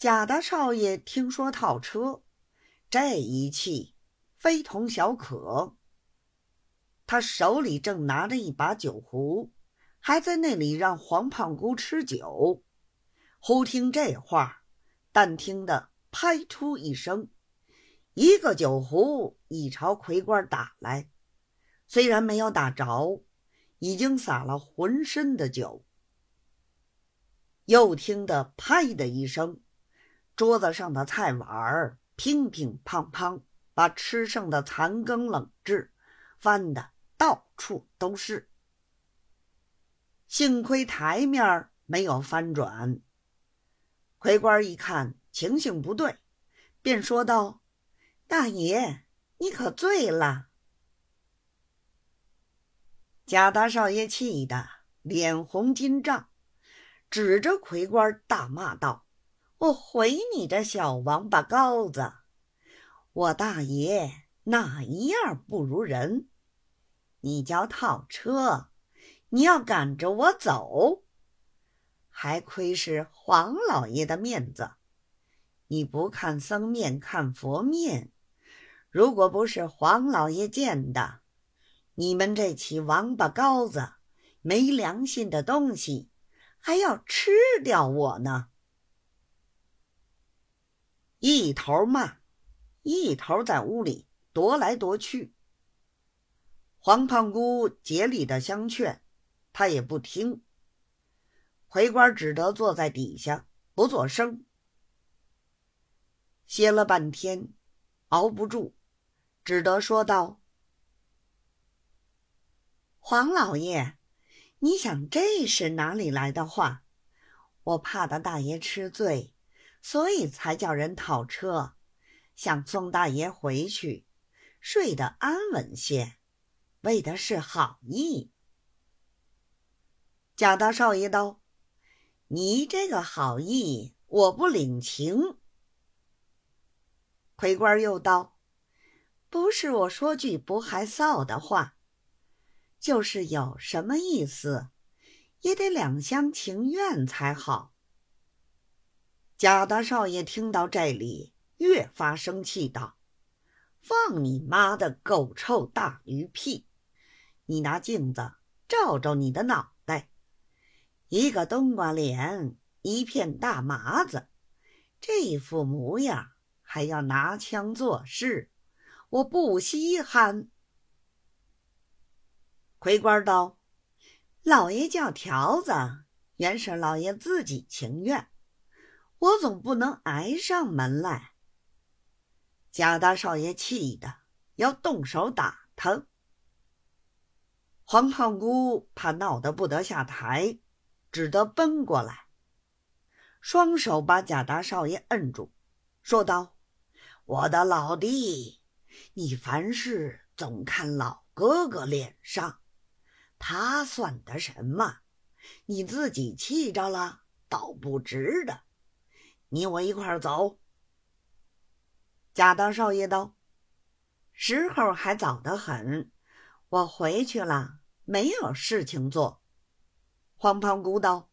贾大少爷听说套车，这一气非同小可。他手里正拿着一把酒壶，还在那里让黄胖姑吃酒。忽听这话，但听得“拍出”一声，一个酒壶已朝魁官打来。虽然没有打着，已经洒了浑身的酒。又听得“拍”的一声。桌子上的菜碗儿乒乒乓乓，把吃剩的残羹冷炙翻的到处都是。幸亏台面没有翻转。魁官一看情形不对，便说道：“大爷，你可醉了。”贾大少爷气得脸红筋胀，指着魁官大骂道。我回你这小王八羔子！我大爷哪一样不如人？你叫套车，你要赶着我走，还亏是黄老爷的面子。你不看僧面看佛面，如果不是黄老爷见的，你们这起王八羔子、没良心的东西，还要吃掉我呢！一头骂，一头在屋里踱来踱去。黄胖姑竭力的相劝，他也不听。回官只得坐在底下不作声，歇了半天，熬不住，只得说道：“黄老爷，你想这是哪里来的话？我怕的大爷吃醉。”所以才叫人套车，想送大爷回去，睡得安稳些，为的是好意。贾大少爷道：“你这个好意，我不领情。”魁官又道：“不是我说句不害臊的话，就是有什么意思，也得两厢情愿才好。”贾大少爷听到这里，越发生气道：“放你妈的狗臭大驴屁！你拿镜子照照你的脑袋，一个冬瓜脸，一片大麻子，这副模样还要拿枪作势，我不稀罕。”魁官道：“老爷叫条子，原是老爷自己情愿。”我总不能挨上门来。贾大少爷气得要动手打他。黄胖姑怕闹得不得下台，只得奔过来，双手把贾大少爷摁住，说道：“我的老弟，你凡事总看老哥哥脸上，他算得什么？你自己气着了，倒不值得。”你我一块儿走。贾大少爷道：“时候还早得很，我回去了，没有事情做。”黄胖姑道：“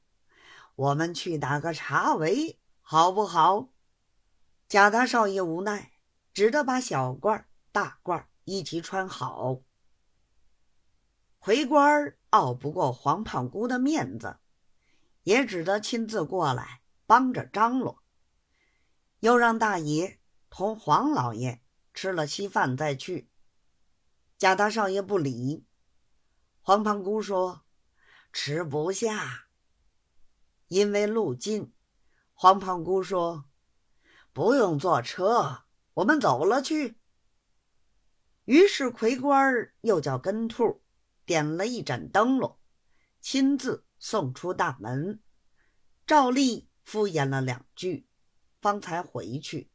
我们去打个茶围，好不好？”贾大少爷无奈，只得把小褂、大褂一起穿好。回官拗不过黄胖姑的面子，也只得亲自过来帮着张罗。又让大爷同黄老爷吃了稀饭再去。贾大少爷不理。黄胖姑说：“吃不下，因为路近。”黄胖姑说：“不用坐车，我们走了去。”于是魁官又叫跟兔点了一盏灯笼，亲自送出大门，照例敷衍了两句。方才回去。